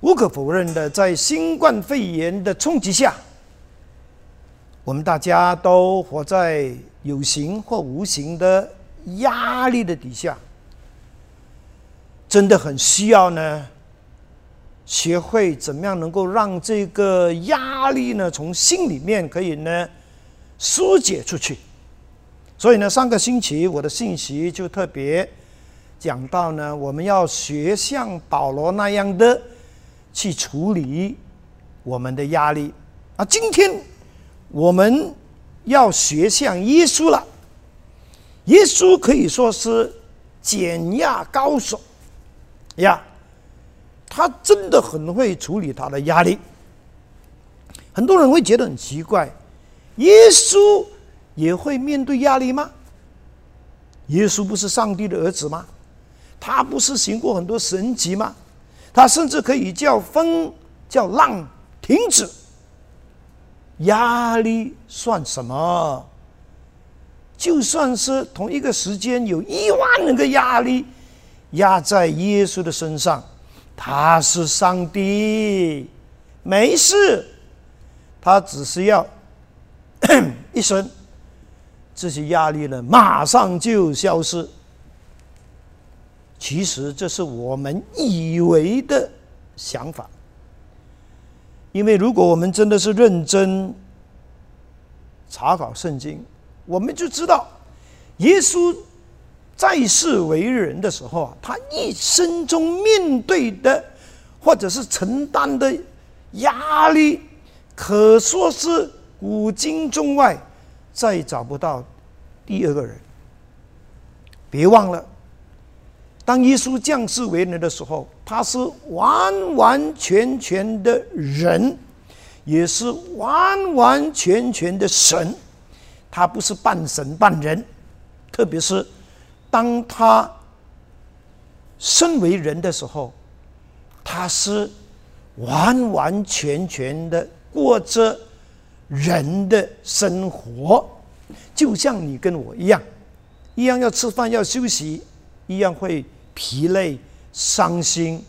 无可否认的，在新冠肺炎的冲击下，我们大家都活在有形或无形的压力的底下，真的很需要呢，学会怎么样能够让这个压力呢，从心里面可以呢疏解出去。所以呢，上个星期我的信息就特别讲到呢，我们要学像保罗那样的。去处理我们的压力啊！今天我们要学像耶稣了。耶稣可以说是减压高手呀，他真的很会处理他的压力。很多人会觉得很奇怪，耶稣也会面对压力吗？耶稣不是上帝的儿子吗？他不是行过很多神迹吗？他甚至可以叫风叫浪停止，压力算什么？就算是同一个时间有一万人的压力压在耶稣的身上，他是上帝，没事，他只是要 一声，这些压力呢马上就消失。其实这是我们以为的想法，因为如果我们真的是认真查考圣经，我们就知道，耶稣在世为人的时候啊，他一生中面对的或者是承担的压力，可说是古今中外再找不到第二个人。别忘了。当耶稣降世为人的时候，他是完完全全的人，也是完完全全的神。他不是半神半人，特别是当他身为人的时候，他是完完全全的过着人的生活，就像你跟我一样，一样要吃饭要休息，一样会。疲累、伤心、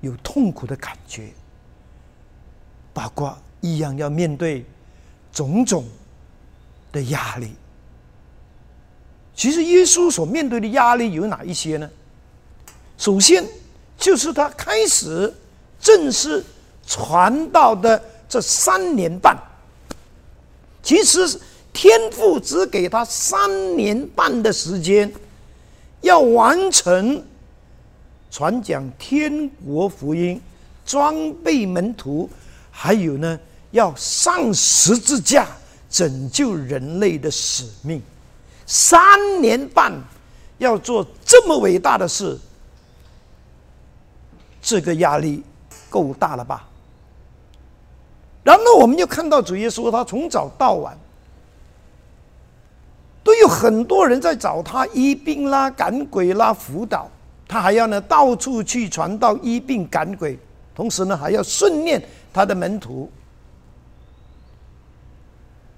有痛苦的感觉，包括一样要面对种种的压力。其实耶稣所面对的压力有哪一些呢？首先就是他开始正式传道的这三年半，其实天父只给他三年半的时间。要完成传讲天国福音、装备门徒，还有呢，要上十字架拯救人类的使命。三年半要做这么伟大的事，这个压力够大了吧？然后我们就看到主耶稣，他从早到晚。有很多人在找他医病啦、赶鬼啦、辅导，他还要呢到处去传道医病赶鬼，同时呢还要训练他的门徒。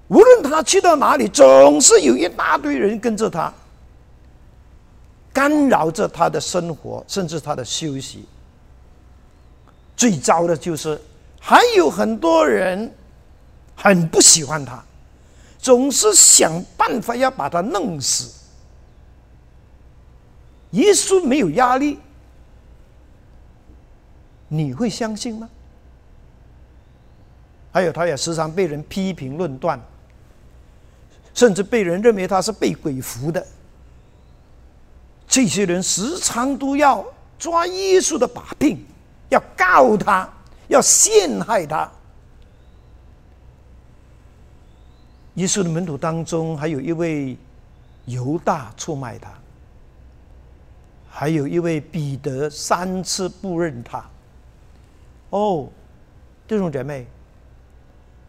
无论他去到哪里，总是有一大堆人跟着他，干扰着他的生活，甚至他的休息。最糟的就是还有很多人很不喜欢他。总是想办法要把他弄死。耶稣没有压力，你会相信吗？还有，他也时常被人批评论断，甚至被人认为他是被鬼附的。这些人时常都要抓耶稣的把柄，要告他，要陷害他。耶稣的门徒当中，还有一位犹大出卖他，还有一位彼得三次不认他。哦，弟兄姐妹，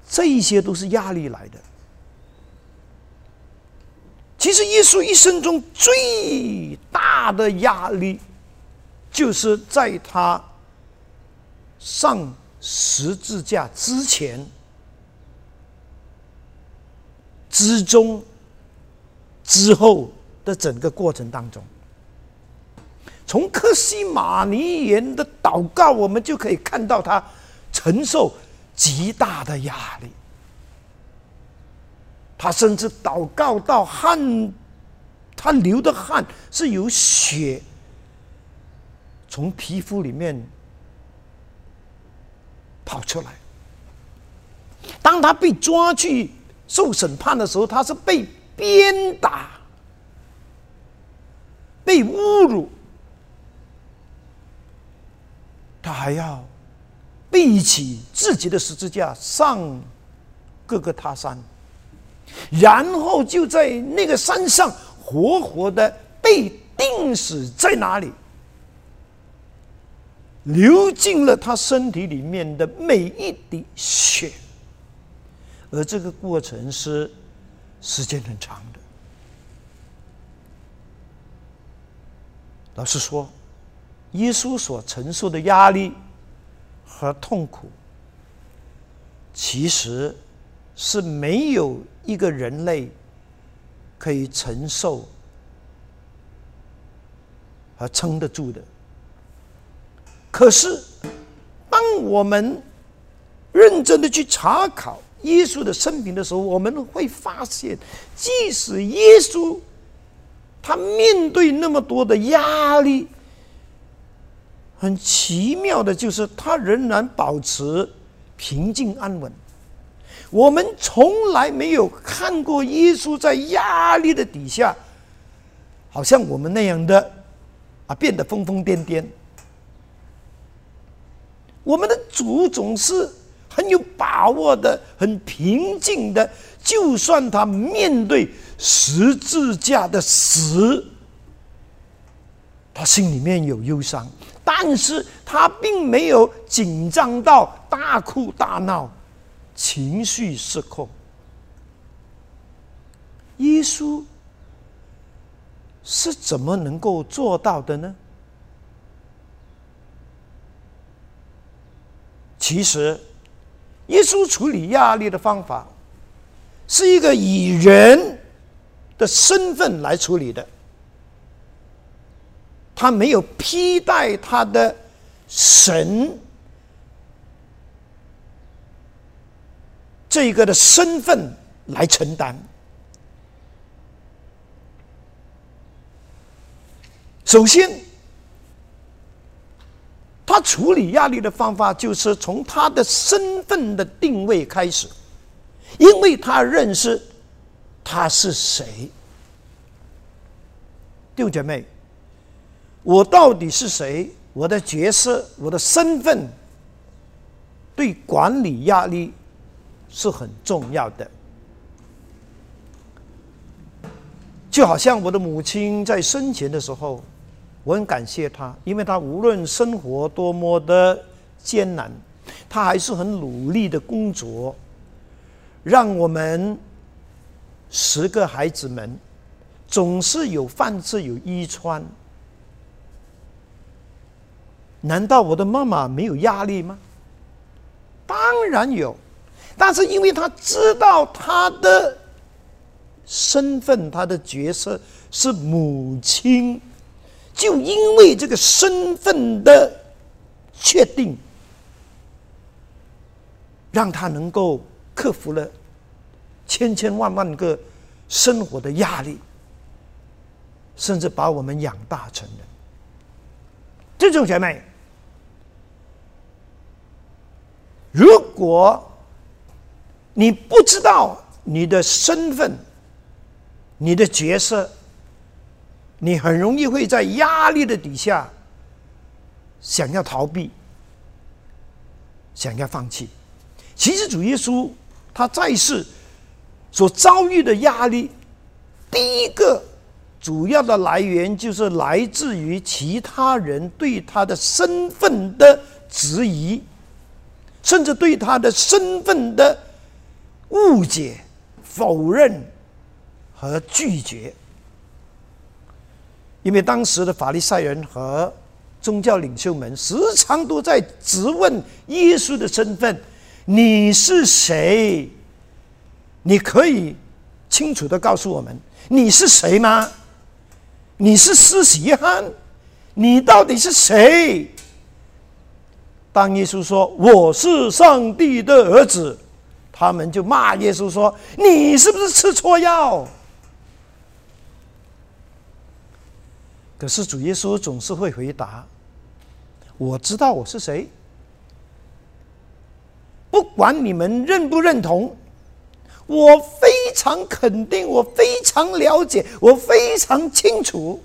这一些都是压力来的。其实耶稣一生中最大的压力，就是在他上十字架之前。之中，之后的整个过程当中，从克西马尼人的祷告，我们就可以看到他承受极大的压力。他甚至祷告到汗，他流的汗是有血从皮肤里面跑出来。当他被抓去受审判的时候，他是被鞭打、被侮辱，他还要背起自己的十字架上各个他山。然后就在那个山上活活的被钉死在哪里，流进了他身体里面的每一滴血，而这个过程是时间很长的。老实说，耶稣所承受的压力和痛苦，其实。是没有一个人类可以承受和撑得住的。可是，当我们认真的去查考耶稣的生平的时候，我们会发现，即使耶稣他面对那么多的压力，很奇妙的就是他仍然保持平静安稳。我们从来没有看过耶稣在压力的底下，好像我们那样的啊，变得疯疯癫癫。我们的主总是很有把握的，很平静的，就算他面对十字架的死，他心里面有忧伤，但是他并没有紧张到大哭大闹。情绪失控，耶稣是怎么能够做到的呢？其实，耶稣处理压力的方法是一个以人的身份来处理的，他没有披戴他的神。这个的身份来承担。首先，他处理压力的方法就是从他的身份的定位开始，因为他认识他是谁。弟兄姐妹，我到底是谁？我的角色，我的身份，对管理压力。是很重要的，就好像我的母亲在生前的时候，我很感谢他，因为他无论生活多么的艰难，他还是很努力的工作，让我们十个孩子们总是有饭吃有衣穿。难道我的妈妈没有压力吗？当然有。但是，因为他知道他的身份，他的角色是母亲，就因为这个身份的确定，让他能够克服了千千万万个生活的压力，甚至把我们养大成人。这种姐妹，如果。你不知道你的身份、你的角色，你很容易会在压力的底下想要逃避、想要放弃。其实主耶稣他在世所遭遇的压力，第一个主要的来源就是来自于其他人对他的身份的质疑，甚至对他的身份的。误解、否认和拒绝，因为当时的法利赛人和宗教领袖们时常都在质问耶稣的身份：“你是谁？你可以清楚的告诉我们你是谁吗？你是施洗约翰，你到底是谁？”当耶稣说：“我是上帝的儿子。”他们就骂耶稣说：“你是不是吃错药？”可是主耶稣总是会回答：“我知道我是谁。不管你们认不认同，我非常肯定，我非常了解，我非常清楚，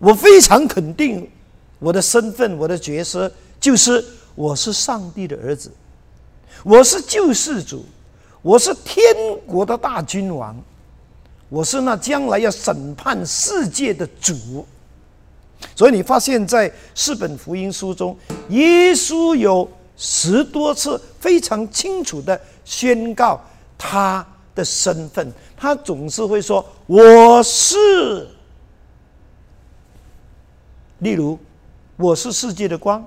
我非常肯定我的身份，我的角色就是我是上帝的儿子。”我是救世主，我是天国的大君王，我是那将来要审判世界的主。所以你发现，在四本福音书中，耶稣有十多次非常清楚的宣告他的身份。他总是会说：“我是。”例如，“我是世界的光，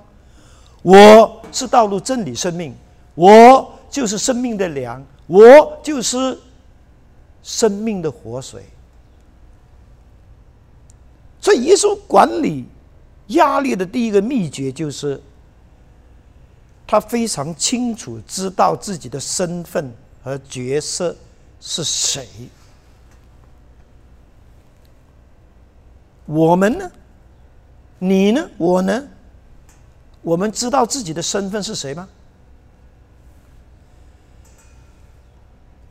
我是道路、真理、生命。”我就是生命的粮，我就是生命的活水。所以，耶稣管理压力的第一个秘诀就是，他非常清楚知道自己的身份和角色是谁。我们呢？你呢？我呢？我们知道自己的身份是谁吗？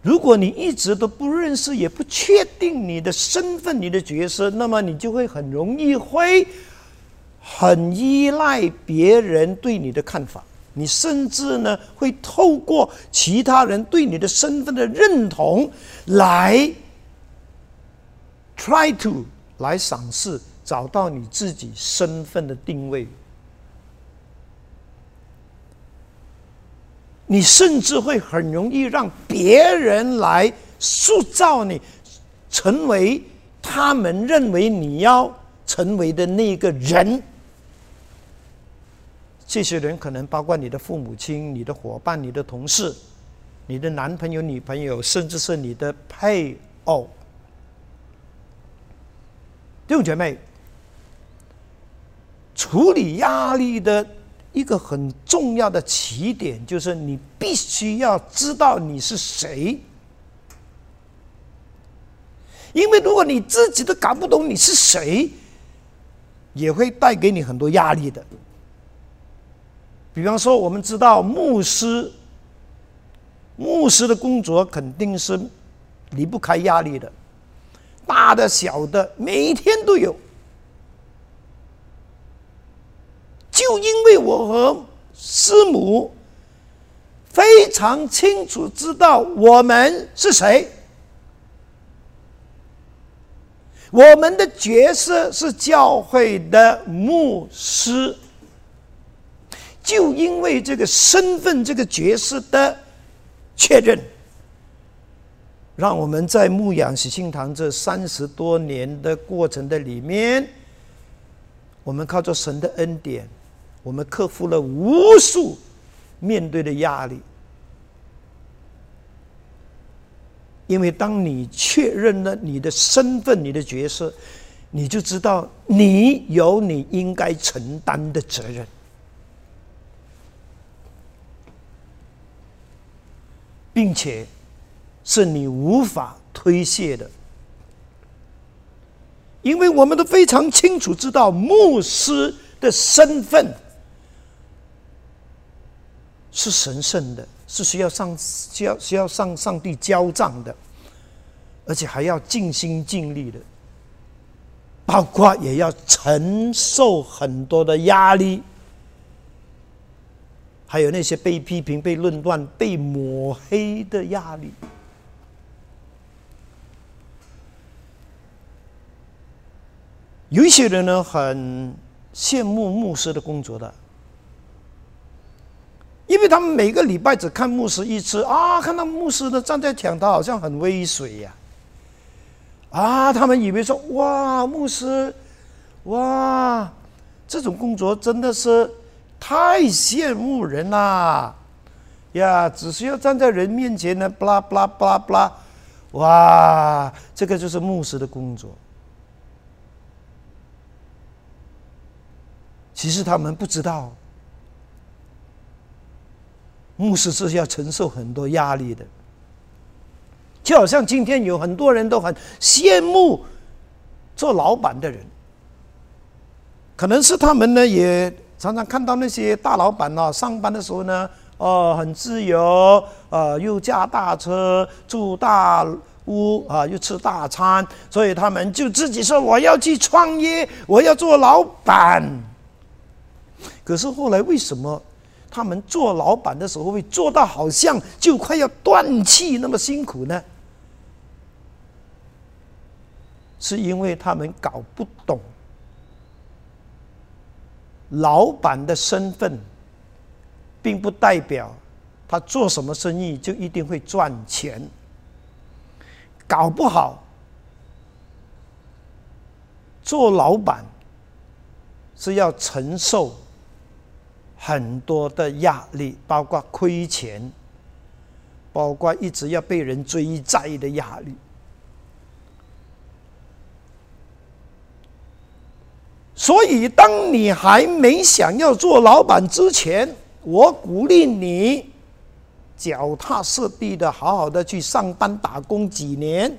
如果你一直都不认识，也不确定你的身份、你的角色，那么你就会很容易会很依赖别人对你的看法。你甚至呢会透过其他人对你的身份的认同来 try to 来赏识，找到你自己身份的定位。你甚至会很容易让别人来塑造你，成为他们认为你要成为的那个人。这些人可能包括你的父母亲、你的伙伴、你的同事、你的男朋友、女朋友，甚至是你的配偶。弟兄姐妹，处理压力的。一个很重要的起点就是，你必须要知道你是谁，因为如果你自己都搞不懂你是谁，也会带给你很多压力的。比方说，我们知道牧师，牧师的工作肯定是离不开压力的，大的小的，每一天都有。就因为我和师母非常清楚知道我们是谁，我们的角色是教会的牧师。就因为这个身份、这个角色的确认，让我们在牧养喜庆堂这三十多年的过程的里面，我们靠着神的恩典。我们克服了无数面对的压力，因为当你确认了你的身份、你的角色，你就知道你有你应该承担的责任，并且是你无法推卸的，因为我们都非常清楚知道牧师的身份。是神圣的，是需要上需要需要上上帝交账的，而且还要尽心尽力的，包括也要承受很多的压力，还有那些被批评、被论断、被抹黑的压力。有一些人呢，很羡慕牧师的工作的。因为他们每个礼拜只看牧师一次啊，看到牧师呢站在讲台，好像很威水呀，啊，他们以为说哇，牧师，哇，这种工作真的是太羡慕人啦，呀，只需要站在人面前呢，巴拉巴拉巴拉巴拉，哇，这个就是牧师的工作。其实他们不知道，牧师是要承受很多压力的。就好像今天有很多人都很羡慕做老板的人，可能是他们呢也常常看到那些大老板呢上班的时候呢，哦很自由，呃又驾大车住大屋啊，又吃大餐，所以他们就自己说我要去创业，我要做老板。可是后来为什么他们做老板的时候会做到好像就快要断气那么辛苦呢？是因为他们搞不懂，老板的身份，并不代表他做什么生意就一定会赚钱。搞不好，做老板是要承受很多的压力，包括亏钱，包括一直要被人追债的压力。所以，当你还没想要做老板之前，我鼓励你脚踏实地的、好好的去上班打工几年。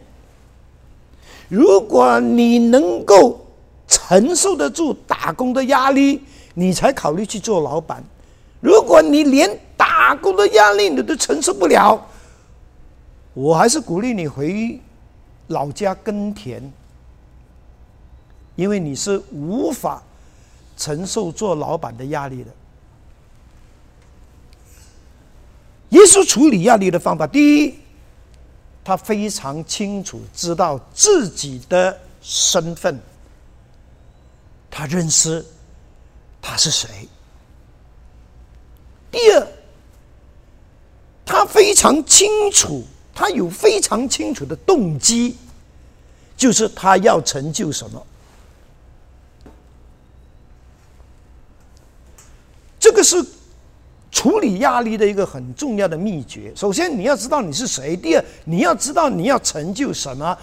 如果你能够承受得住打工的压力，你才考虑去做老板。如果你连打工的压力你都承受不了，我还是鼓励你回老家耕田。因为你是无法承受做老板的压力的。耶稣处理压力的方法，第一，他非常清楚知道自己的身份，他认识他是谁。第二，他非常清楚，他有非常清楚的动机，就是他要成就什么。这个是处理压力的一个很重要的秘诀。首先，你要知道你是谁；第二，你要知道你要成就什么。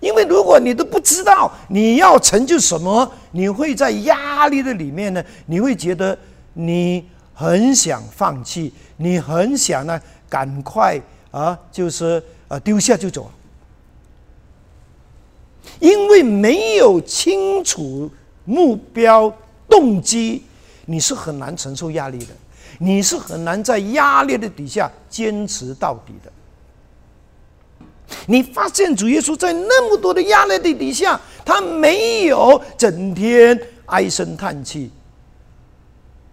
因为如果你都不知道你要成就什么，你会在压力的里面呢，你会觉得你很想放弃，你很想呢赶快啊，就是啊丢下就走。因为没有清楚目标动机。你是很难承受压力的，你是很难在压力的底下坚持到底的。你发现主耶稣在那么多的压力的底下，他没有整天唉声叹气，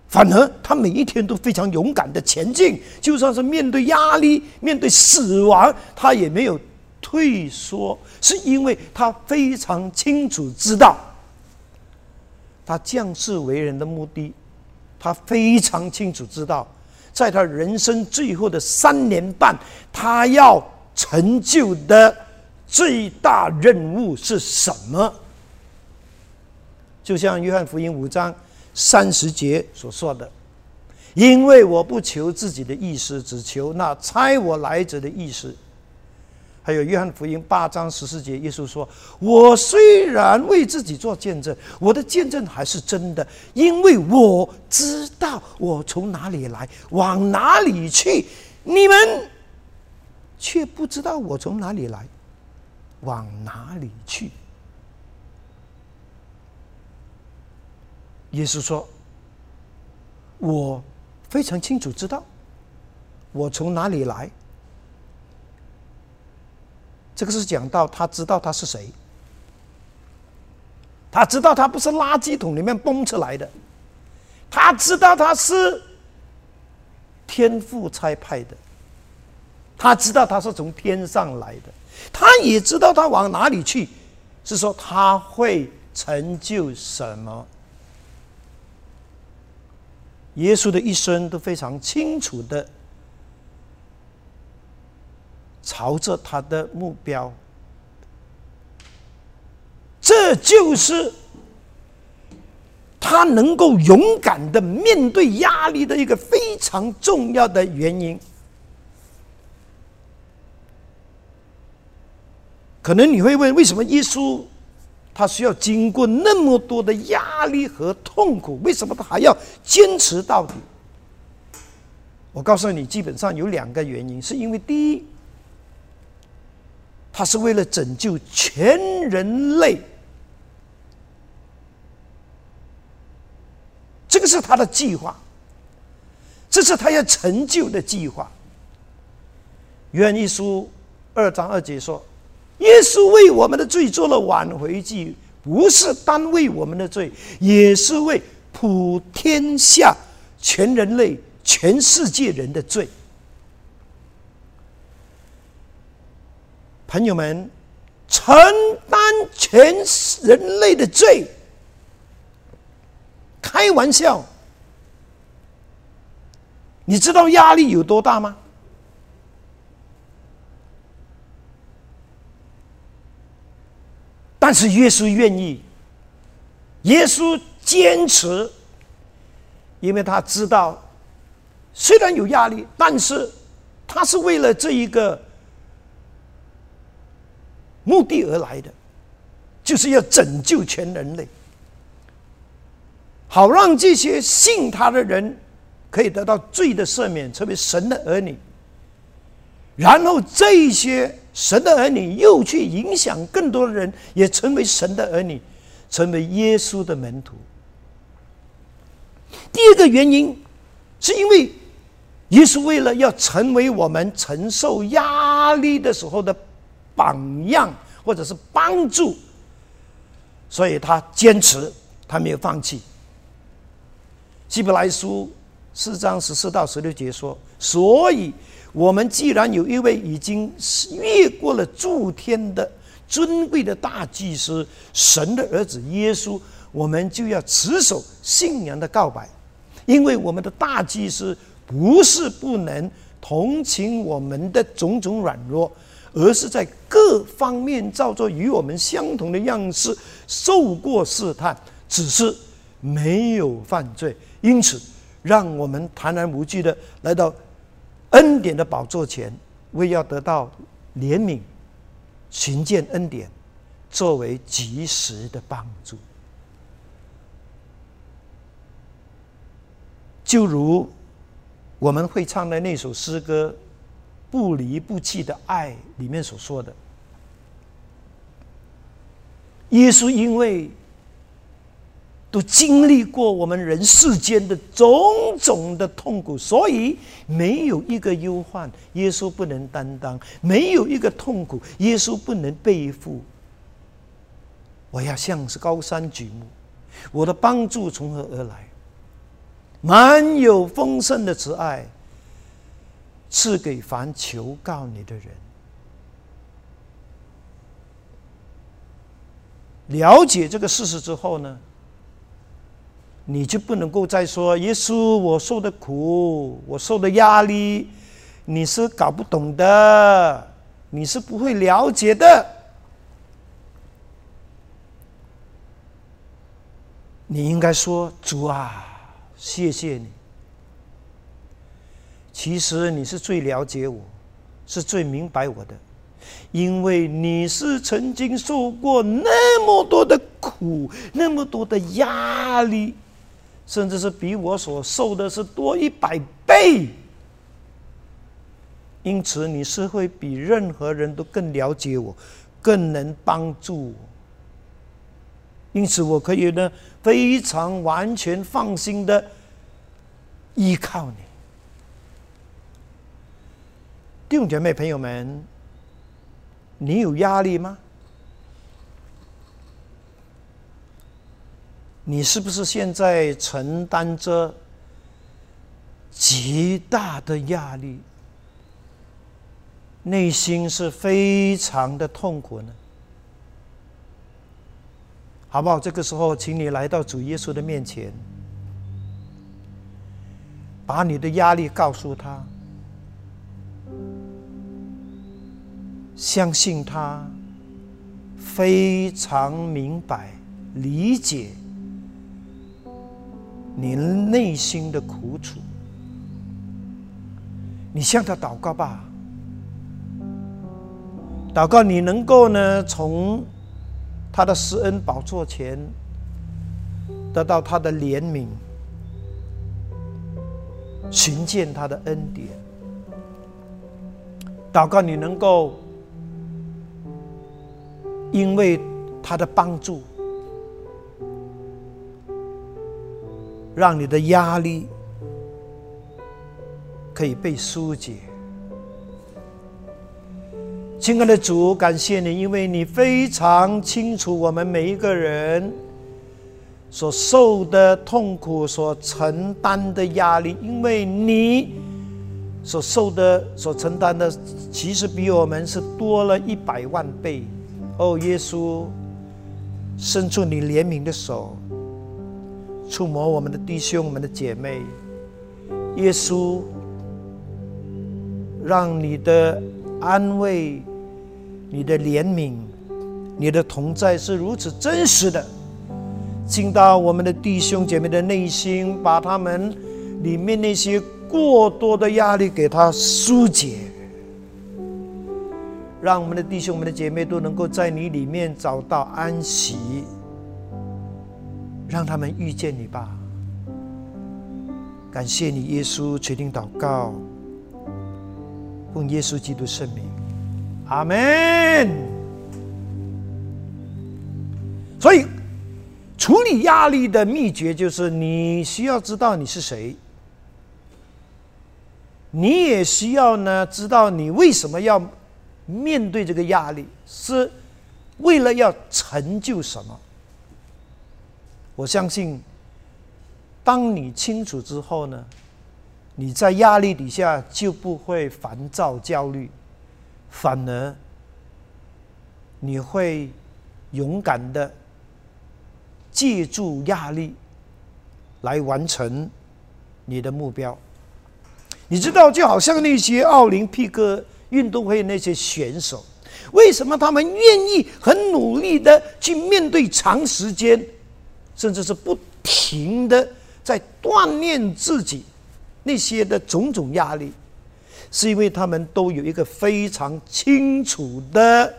反而他每一天都非常勇敢的前进，就算是面对压力、面对死亡，他也没有退缩，是因为他非常清楚知道，他降世为人的目的。他非常清楚知道，在他人生最后的三年半，他要成就的最大任务是什么？就像约翰福音五章三十节所说的：“因为我不求自己的意思，只求那差我来者的意思。”还有约翰福音八章十四节，耶稣说：“我虽然为自己做见证，我的见证还是真的，因为我知道我从哪里来，往哪里去。你们却不知道我从哪里来，往哪里去。”耶稣说：“我非常清楚知道我从哪里来。”这个是讲到他知道他是谁，他知道他不是垃圾桶里面蹦出来的，他知道他是天父差派的，他知道他是从天上来的，他也知道他往哪里去，是说他会成就什么。耶稣的一生都非常清楚的。朝着他的目标，这就是他能够勇敢的面对压力的一个非常重要的原因。可能你会问，为什么耶稣他需要经过那么多的压力和痛苦，为什么他还要坚持到底？我告诉你，基本上有两个原因，是因为第一，他是为了拯救全人类，这个是他的计划，这是他要成就的计划。约一书二章二节说：“耶稣为我们的罪做了挽回祭，不是单为我们的罪，也是为普天下全人类。”全世界人的罪，朋友们，承担全人类的罪，开玩笑，你知道压力有多大吗？但是耶稣愿意，耶稣坚持，因为他知道。虽然有压力，但是他是为了这一个目的而来的，就是要拯救全人类，好让这些信他的人可以得到罪的赦免，成为神的儿女。然后这一些神的儿女又去影响更多的人，也成为神的儿女，成为耶稣的门徒。第二个原因是因为。也是为了要成为我们承受压力的时候的榜样，或者是帮助，所以他坚持，他没有放弃。希伯来书四章十四到十六节说：“所以，我们既然有一位已经越过了诸天的尊贵的大祭司，神的儿子耶稣，我们就要持守信仰的告白，因为我们的大祭司。”不是不能同情我们的种种软弱，而是在各方面照着与我们相同的样式受过试探，只是没有犯罪。因此，让我们坦然无惧的来到恩典的宝座前，为要得到怜悯、寻见恩典，作为及时的帮助。就如。我们会唱的那首诗歌《不离不弃的爱》里面所说的，耶稣因为都经历过我们人世间的种种的痛苦，所以没有一个忧患耶稣不能担当，没有一个痛苦耶稣不能背负。我要像是高山举目，我的帮助从何而来？满有丰盛的慈爱，赐给凡求告你的人。了解这个事实之后呢，你就不能够再说耶稣，我受的苦，我受的压力，你是搞不懂的，你是不会了解的。你应该说主啊。谢谢你。其实你是最了解我，是最明白我的，因为你是曾经受过那么多的苦，那么多的压力，甚至是比我所受的是多一百倍。因此，你是会比任何人都更了解我，更能帮助我。因此，我可以呢非常完全放心的依靠你，弟兄姐妹朋友们，你有压力吗？你是不是现在承担着极大的压力，内心是非常的痛苦呢？好不好？这个时候，请你来到主耶稣的面前，把你的压力告诉他，相信他非常明白、理解你内心的苦楚。你向他祷告吧，祷告你能够呢从。他的施恩宝座前，得到他的怜悯，寻见他的恩典。祷告你能够因为他的帮助，让你的压力可以被疏解。亲爱的主，感谢你，因为你非常清楚我们每一个人所受的痛苦、所承担的压力，因为你所受的、所承担的，其实比我们是多了一百万倍。哦，耶稣，伸出你怜悯的手，触摸我们的弟兄、我们的姐妹。耶稣，让你的。安慰，你的怜悯，你的同在是如此真实的，进到我们的弟兄姐妹的内心，把他们里面那些过多的压力给他疏解，让我们的弟兄、我们的姐妹都能够在你里面找到安息，让他们遇见你吧。感谢你，耶稣，决定祷告。奉耶稣基督圣名，阿门。所以，处理压力的秘诀就是：你需要知道你是谁，你也需要呢知道你为什么要面对这个压力，是为了要成就什么。我相信，当你清楚之后呢？你在压力底下就不会烦躁焦虑，反而你会勇敢的借助压力来完成你的目标。你知道，就好像那些奥林匹克运动会那些选手，为什么他们愿意很努力的去面对长时间，甚至是不停的在锻炼自己？那些的种种压力，是因为他们都有一个非常清楚的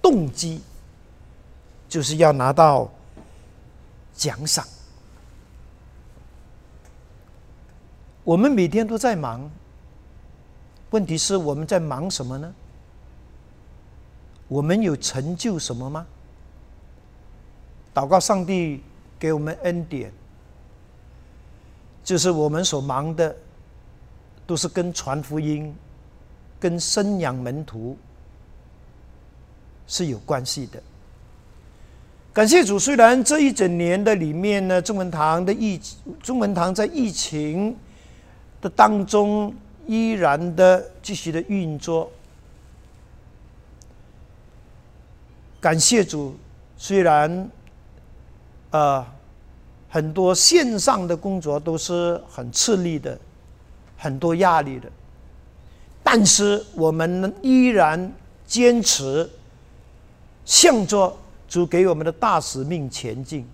动机，就是要拿到奖赏。我们每天都在忙，问题是我们在忙什么呢？我们有成就什么吗？祷告上帝给我们恩典。就是我们所忙的，都是跟传福音、跟生养门徒是有关系的。感谢主，虽然这一整年的里面呢，中文堂的疫中文堂在疫情的当中依然的继续的运作。感谢主，虽然，呃。很多线上的工作都是很吃力的，很多压力的，但是我们依然坚持向着主给我们的大使命前进。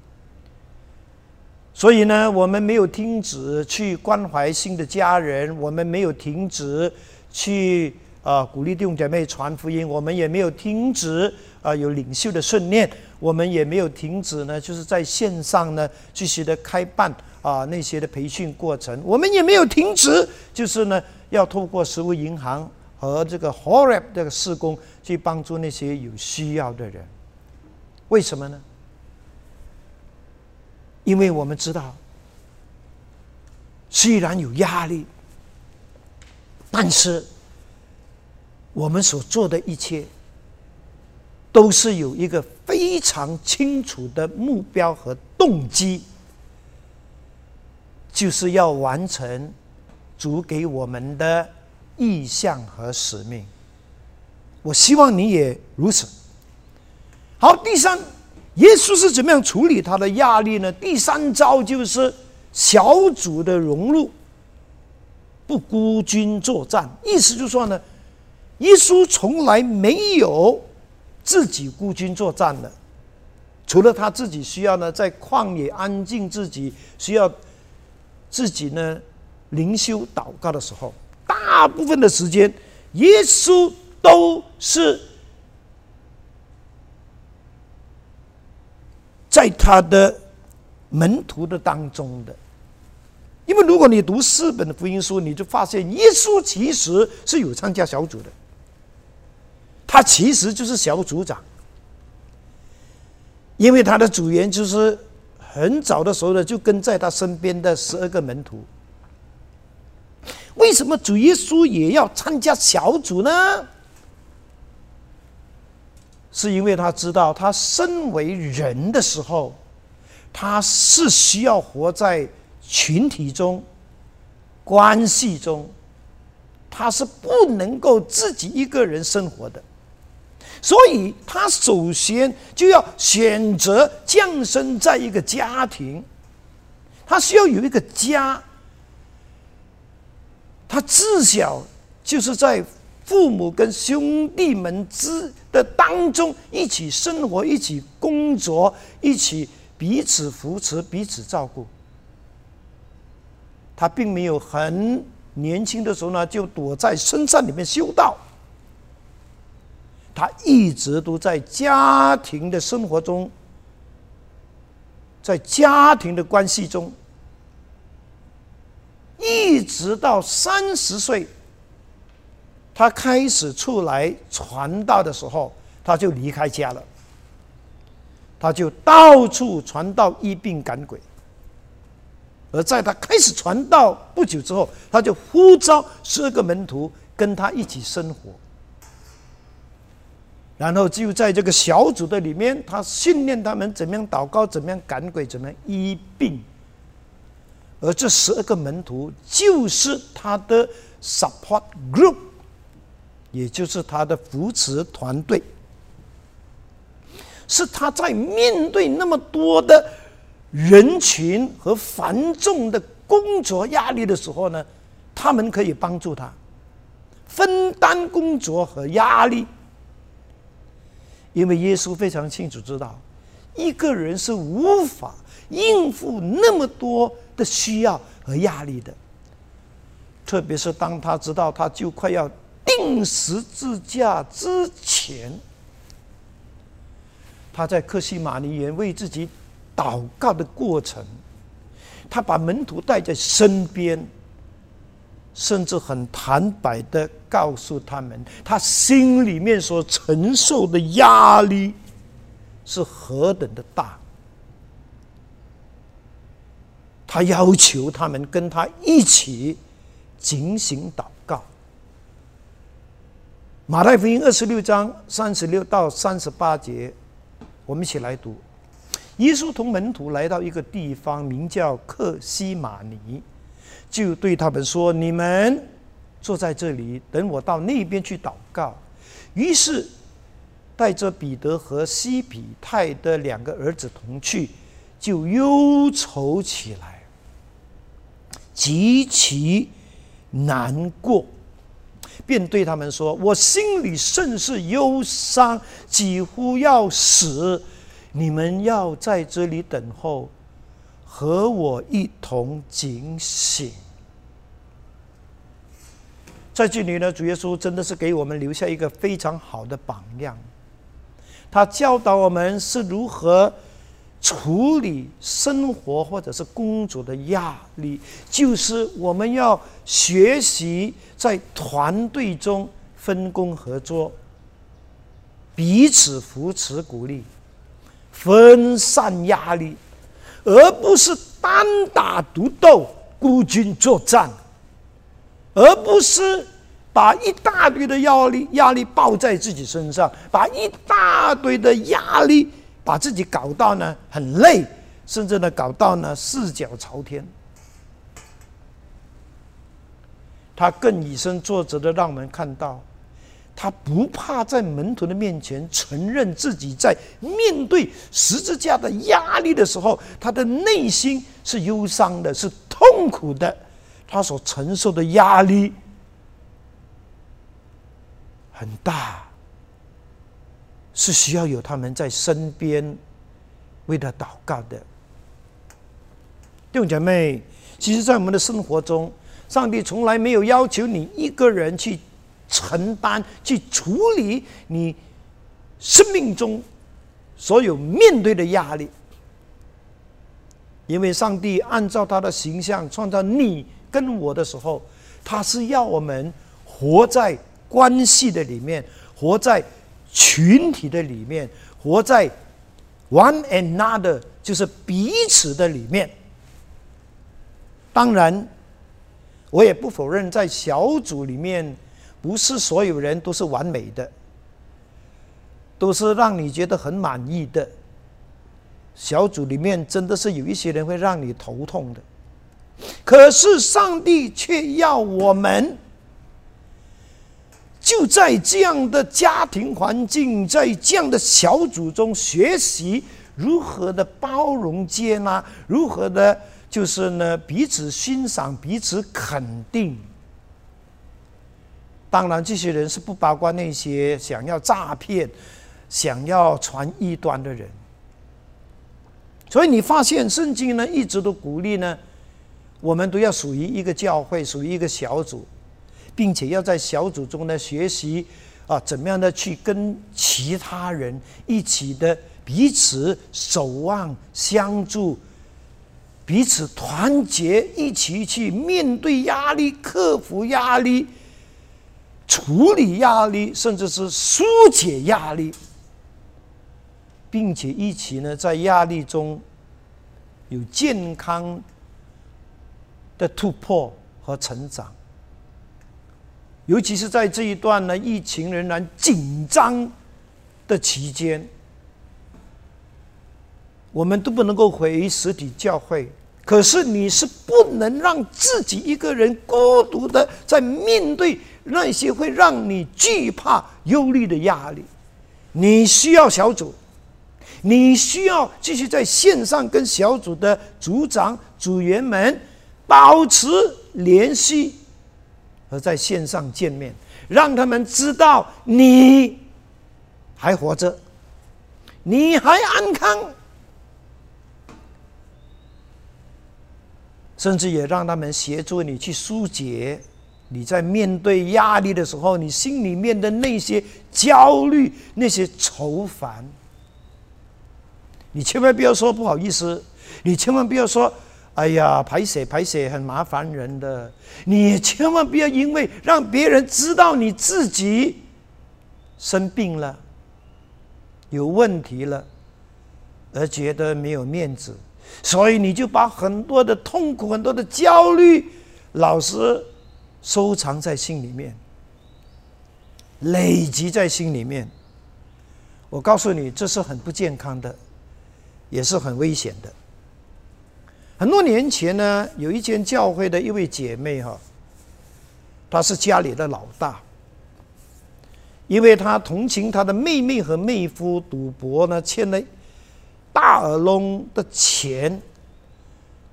所以呢，我们没有停止去关怀新的家人，我们没有停止去啊鼓励弟兄姐妹传福音，我们也没有停止啊有领袖的训练。我们也没有停止呢，就是在线上呢继续的开办啊那些的培训过程。我们也没有停止，就是呢要透过食物银行和这个 Horeb 这个施工去帮助那些有需要的人。为什么呢？因为我们知道，虽然有压力，但是我们所做的一切。都是有一个非常清楚的目标和动机，就是要完成主给我们的意向和使命。我希望你也如此。好，第三，耶稣是怎么样处理他的压力呢？第三招就是小组的融入，不孤军作战。意思就是说呢，耶稣从来没有。自己孤军作战的，除了他自己需要呢，在旷野安静自己需要自己呢灵修祷告的时候，大部分的时间，耶稣都是在他的门徒的当中的。因为如果你读四本的福音书，你就发现耶稣其实是有参加小组的，他其实就是小组长，因为他的组员就是很早的时候呢就跟在他身边的十二个门徒。为什么主耶稣也要参加小组呢？是因为他知道他身为人的时候，他是需要活在。群体中，关系中，他是不能够自己一个人生活的，所以他首先就要选择降生在一个家庭，他需要有一个家，他自小就是在父母跟兄弟们之的当中一起生活，一起工作，一起彼此扶持，彼此照顾。他并没有很年轻的时候呢，就躲在深山里面修道。他一直都在家庭的生活中，在家庭的关系中，一直到三十岁，他开始出来传道的时候，他就离开家了。他就到处传道，医病赶鬼。而在他开始传道不久之后，他就呼召十二个门徒跟他一起生活。然后就在这个小组的里面，他训练他们怎么样祷告，怎么样赶鬼，怎么样医病。而这十二个门徒就是他的 support group，也就是他的扶持团队，是他在面对那么多的。人群和繁重的工作压力的时候呢，他们可以帮助他分担工作和压力，因为耶稣非常清楚知道，一个人是无法应付那么多的需要和压力的，特别是当他知道他就快要定十字架之前，他在克西马尼园为自己。祷告的过程，他把门徒带在身边，甚至很坦白的告诉他们，他心里面所承受的压力是何等的大。他要求他们跟他一起进行祷告。马太福音二十六章三十六到三十八节，我们一起来读。耶稣同门徒来到一个地方，名叫克西马尼，就对他们说：“你们坐在这里，等我到那边去祷告。”于是带着彼得和西比泰的两个儿子同去，就忧愁起来，极其难过，便对他们说：“我心里甚是忧伤，几乎要死。”你们要在这里等候，和我一同警醒。在这里呢，主耶稣真的是给我们留下一个非常好的榜样。他教导我们是如何处理生活或者是工作的压力，就是我们要学习在团队中分工合作，彼此扶持鼓励。分散压力，而不是单打独斗、孤军作战，而不是把一大堆的压力压力抱在自己身上，把一大堆的压力把自己搞到呢很累，甚至呢搞到呢四脚朝天。他更以身作则的让我们看到。他不怕在门徒的面前承认自己在面对十字架的压力的时候，他的内心是忧伤的，是痛苦的，他所承受的压力很大，是需要有他们在身边为他祷告的。弟兄姐妹，其实，在我们的生活中，上帝从来没有要求你一个人去。承担去处理你生命中所有面对的压力，因为上帝按照他的形象创造你跟我的时候，他是要我们活在关系的里面，活在群体的里面，活在 one and another 就是彼此的里面。当然，我也不否认，在小组里面，不是所有人都是完美的，都是让你觉得很满意的。小组里面真的是有一些人会让你头痛的，可是上帝却要我们就在这样的家庭环境，在这样的小组中学习如何的包容接纳，如何的。就是呢，彼此欣赏，彼此肯定。当然，这些人是不包括那些想要诈骗、想要传异端的人。所以你发现圣经呢，一直都鼓励呢，我们都要属于一个教会，属于一个小组，并且要在小组中呢学习啊，怎么样的去跟其他人一起的彼此守望相助。彼此团结，一起去面对压力、克服压力、处理压力，甚至是疏解压力，并且一起呢，在压力中有健康的突破和成长。尤其是在这一段呢，疫情仍然紧张的期间。我们都不能够回实体教会，可是你是不能让自己一个人孤独的在面对那些会让你惧怕、忧虑的压力。你需要小组，你需要继续在线上跟小组的组长、组员们保持联系，和在线上见面，让他们知道你还活着，你还安康。甚至也让他们协助你去疏解你在面对压力的时候，你心里面的那些焦虑、那些愁烦。你千万不要说不好意思，你千万不要说“哎呀，排泄排泄很麻烦人的”。你千万不要因为让别人知道你自己生病了、有问题了，而觉得没有面子。所以你就把很多的痛苦、很多的焦虑，老是收藏在心里面，累积在心里面。我告诉你，这是很不健康的，也是很危险的。很多年前呢，有一间教会的一位姐妹哈，她是家里的老大，因为她同情她的妹妹和妹夫赌博呢，欠了。大耳窿的钱，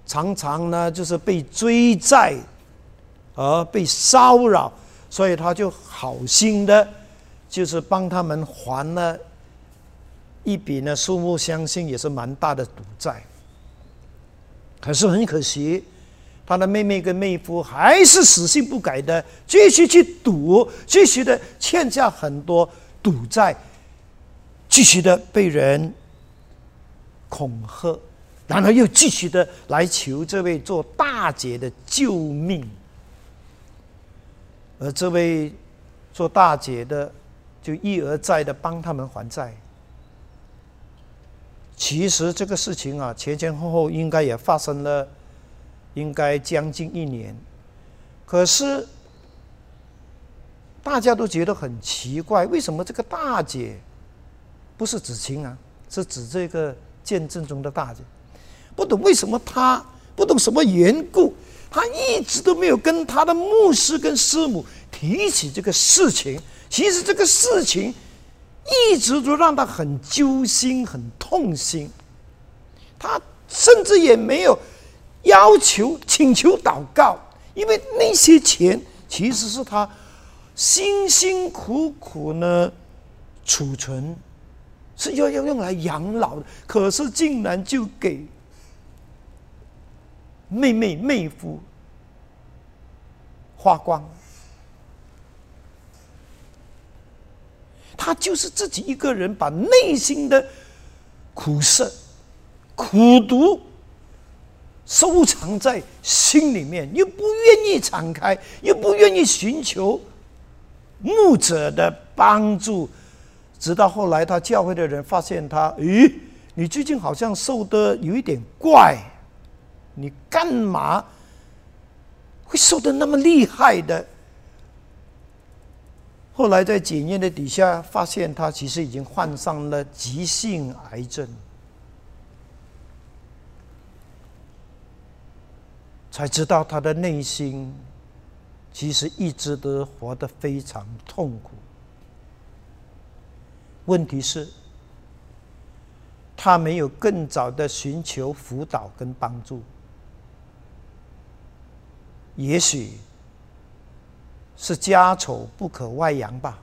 常常呢就是被追债，而被骚扰，所以他就好心的，就是帮他们还了一笔呢，数目相信也是蛮大的赌债。可是很可惜，他的妹妹跟妹夫还是死性不改的，继续去赌，继续的欠下很多赌债，继续的被人。恐吓，然后又继续的来求这位做大姐的救命，而这位做大姐的就一而再的帮他们还债。其实这个事情啊，前前后后应该也发生了，应该将近一年。可是大家都觉得很奇怪，为什么这个大姐不是子清啊，是指这个？见证中的大姐，不懂为什么她不懂什么缘故，他一直都没有跟他的牧师跟师母提起这个事情。其实这个事情一直都让他很揪心、很痛心。他甚至也没有要求、请求祷告，因为那些钱其实是他辛辛苦苦呢储存。是要要用来养老的，可是竟然就给妹妹妹夫花光。他就是自己一个人把内心的苦涩、苦毒收藏在心里面，又不愿意敞开，又不愿意寻求牧者的帮助。直到后来，他教会的人发现他，咦，你最近好像瘦的有一点怪，你干嘛会瘦的那么厉害的？后来在检验的底下，发现他其实已经患上了急性癌症。才知道他的内心其实一直都活得非常痛苦。问题是，他没有更早的寻求辅导跟帮助。也许是家丑不可外扬吧。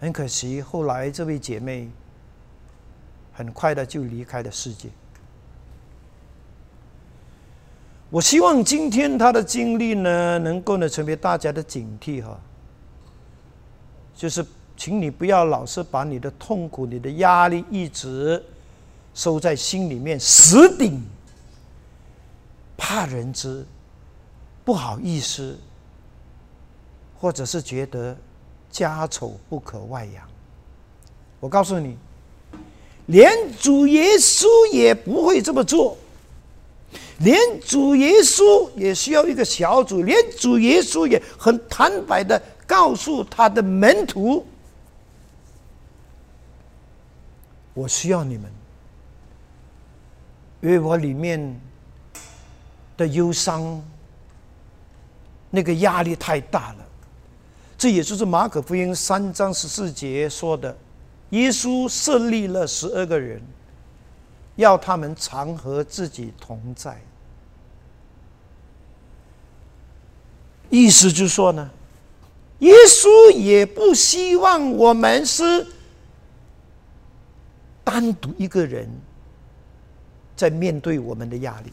很可惜，后来这位姐妹很快的就离开了世界。我希望今天他的经历呢，能够呢成为大家的警惕哈。就是，请你不要老是把你的痛苦、你的压力一直收在心里面，死顶，怕人知，不好意思，或者是觉得家丑不可外扬。我告诉你，连主耶稣也不会这么做。连主耶稣也需要一个小组，连主耶稣也很坦白的告诉他的门徒：“我需要你们，因为我里面的忧伤，那个压力太大了。”这也就是马可福音三章十四节说的：“耶稣设立了十二个人。”要他们常和自己同在，意思就是说呢，耶稣也不希望我们是单独一个人在面对我们的压力，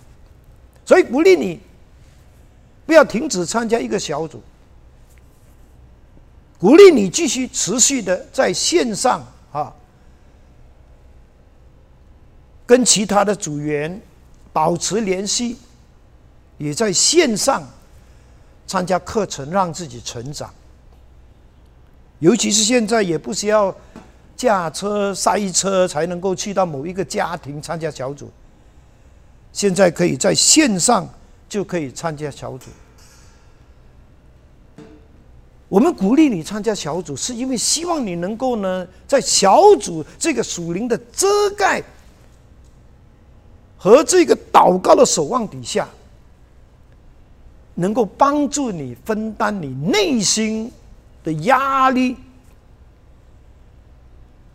所以鼓励你不要停止参加一个小组，鼓励你继续持续的在线上啊。跟其他的组员保持联系，也在线上参加课程，让自己成长。尤其是现在，也不需要驾车塞车才能够去到某一个家庭参加小组。现在可以在线上就可以参加小组。我们鼓励你参加小组，是因为希望你能够呢，在小组这个属灵的遮盖。和这个祷告的守望底下，能够帮助你分担你内心的压力，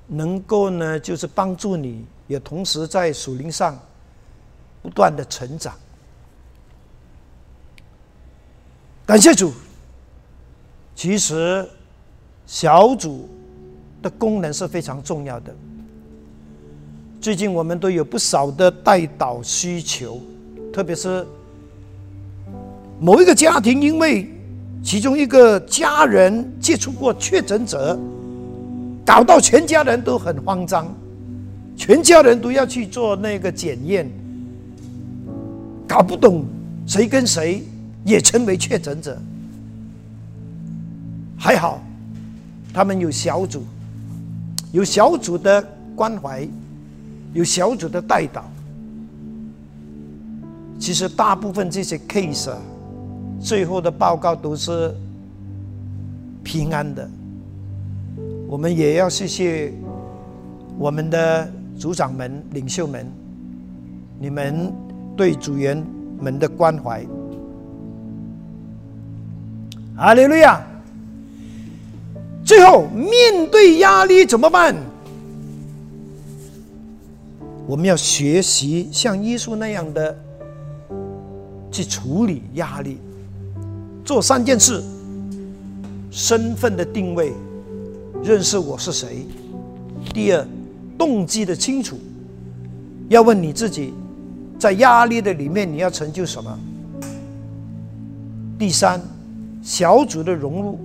能够呢，就是帮助你，也同时在属灵上不断的成长。感谢主。其实小组的功能是非常重要的。最近我们都有不少的代导需求，特别是某一个家庭，因为其中一个家人接触过确诊者，搞到全家人都很慌张，全家人都要去做那个检验，搞不懂谁跟谁也成为确诊者。还好，他们有小组，有小组的关怀。有小组的带导，其实大部分这些 case 啊，最后的报告都是平安的。我们也要谢谢我们的组长们、领袖们，你们对组员们的关怀。阿利路亚！最后，面对压力怎么办？我们要学习像耶稣那样的去处理压力，做三件事：身份的定位，认识我是谁；第二，动机的清楚，要问你自己，在压力的里面你要成就什么？第三小组的融入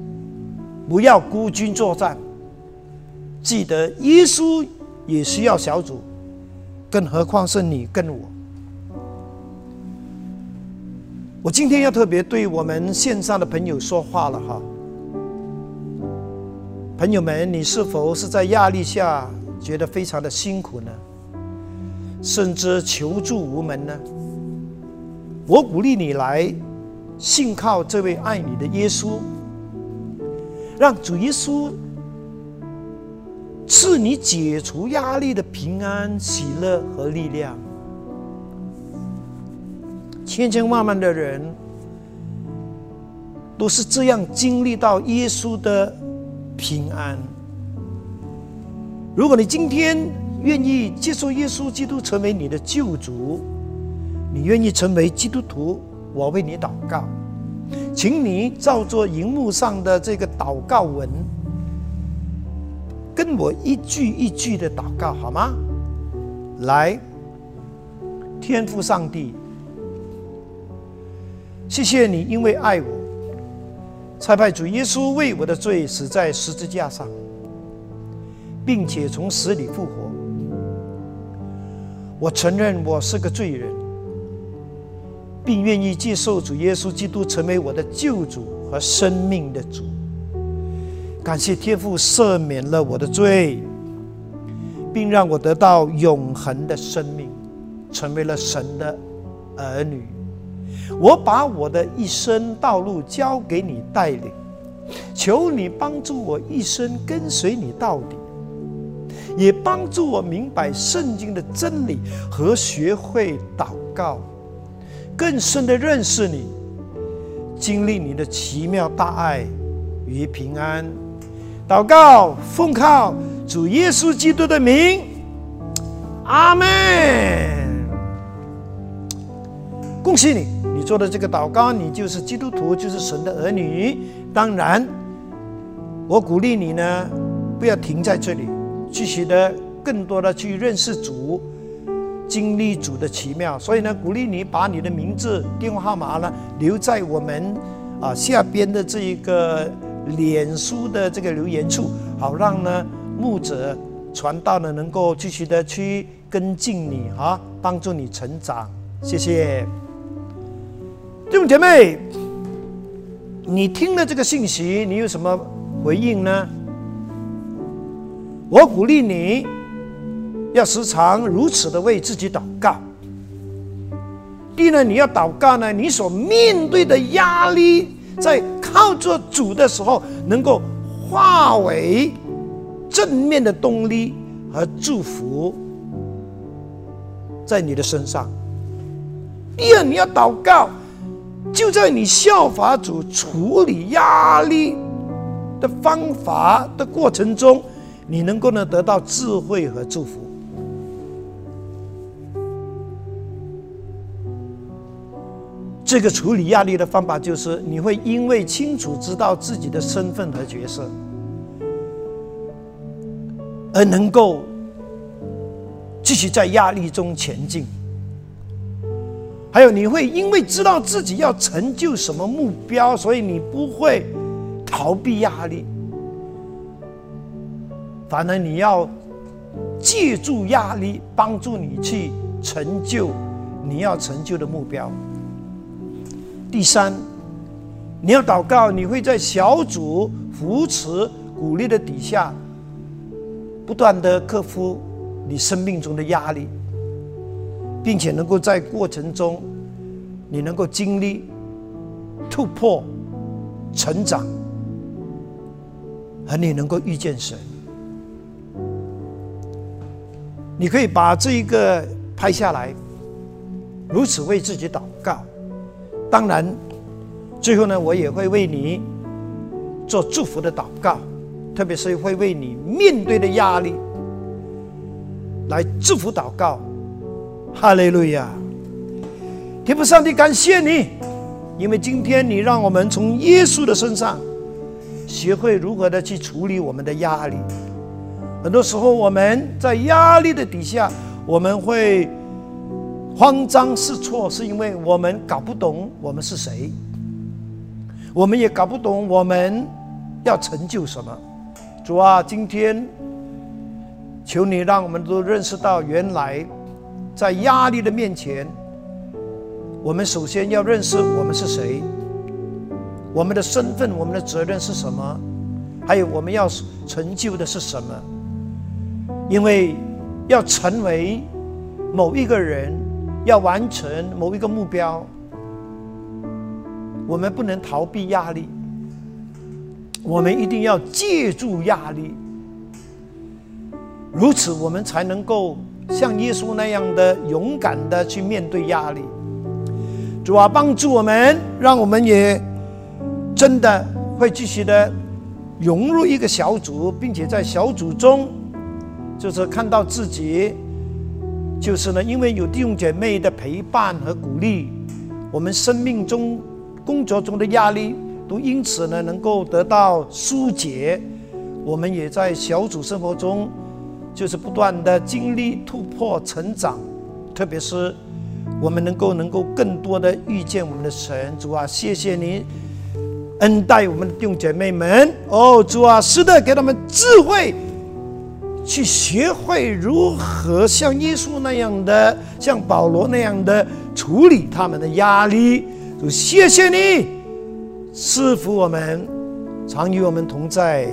不要孤军作战。记得耶稣也需要小组更何况是你跟我。我今天要特别对我们线上的朋友说话了哈。朋友们你是否是在压力下觉得非常的辛苦呢？甚至求助无门呢？我鼓励你来信靠这位爱你的耶稣，让主耶稣赐你解除压力的平安、喜乐和力量。千千万万的人都是这样经历到耶稣的平安。如果你今天愿意接受耶稣基督成为你的救主，你愿意成为基督徒，我为你祷告，请你照做荧幕上的这个祷告文，跟我一句一句的祷告好吗？来，天父上帝。谢谢你，因为爱我，才派主耶稣为我的罪死在十字架上，并且从死里复活。我承认我是个罪人，并愿意接受主耶稣基督成为我的救主和生命的主。感谢天父赦免了我的罪，并让我得到永恒的生命，成为了神的儿女。我把我的一生道路交给你带领，求你帮助我一生跟随你到底，也帮助我明白圣经的真理和学会祷告，更深的认识你，经历你的奇妙大爱与平安。祷告奉靠主耶稣基督的名，阿门。恭喜你。你做的这个祷告，你就是基督徒，就是神的儿女。当然，我鼓励你呢，不要停在这里，继续的更多的去认识主，经历主的奇妙。所以呢，鼓励你把你的名字、电话号码呢留在我们啊下边的这一个脸书的这个留言处，好让呢牧者传道呢能够继续的去跟进你啊，帮助你成长。谢谢。弟兄姐妹，你听了这个信息，你有什么回应呢？我鼓励你要时常如此的为自己祷告。第一呢，你要祷告呢，你所面对的压力，在靠着主的时候，能够化为正面的动力和祝福，在你的身上。第二，你要祷告。就在你效法主处理压力的方法的过程中，你能够呢得到智慧和祝福。这个处理压力的方法就是，你会因为清楚知道自己的身份和角色，而能够继续在压力中前进。还有，你会因为知道自己要成就什么目标，所以你不会逃避压力，反而你要借助压力帮助你去成就你要成就的目标。第三，你要祷告，你会在小组扶持、鼓励的底下，不断的克服你生命中的压力。并且能够在过程中，你能够经历突破、成长，和你能够遇见神。你可以把这一个拍下来，如此为自己祷告。当然，最后呢，我也会为你做祝福的祷告，特别是会为你面对的压力来祝福祷告。哈利路亚！天父上帝，感谢你，因为今天你让我们从耶稣的身上学会如何的去处理我们的压力。很多时候我们在压力的底下，我们会慌张失措，是因为我们搞不懂我们是谁，我们也搞不懂我们要成就什么。主啊，今天求你让我们都认识到，原来。在压力的面前，我们首先要认识我们是谁，我们的身份、我们的责任是什么，还有我们要成就的是什么。因为要成为某一个人，要完成某一个目标，我们不能逃避压力，我们一定要借助压力，如此我们才能够像耶稣那样的勇敢的去面对压力。主啊，帮助我们，让我们也真的会继续的融入一个小组，并且在小组中，就是看到自己，就是呢，因为有弟兄姐妹的陪伴和鼓励，我们生命中、工作中的压力都因此呢能够得到疏解。我们也在小组生活中，就是不断的经历突破、成长，特别是。我们能够能够更多的遇见我们的神主啊，谢谢你恩待我们的弟兄姐妹们哦，主啊，是的，给他们智慧，去学会如何像耶稣那样的，像保罗那样的处理他们的压力。主，谢谢你赐福我们，常与我们同在，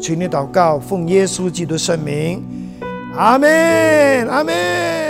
请你祷告，奉耶稣基督圣名，阿门，阿门。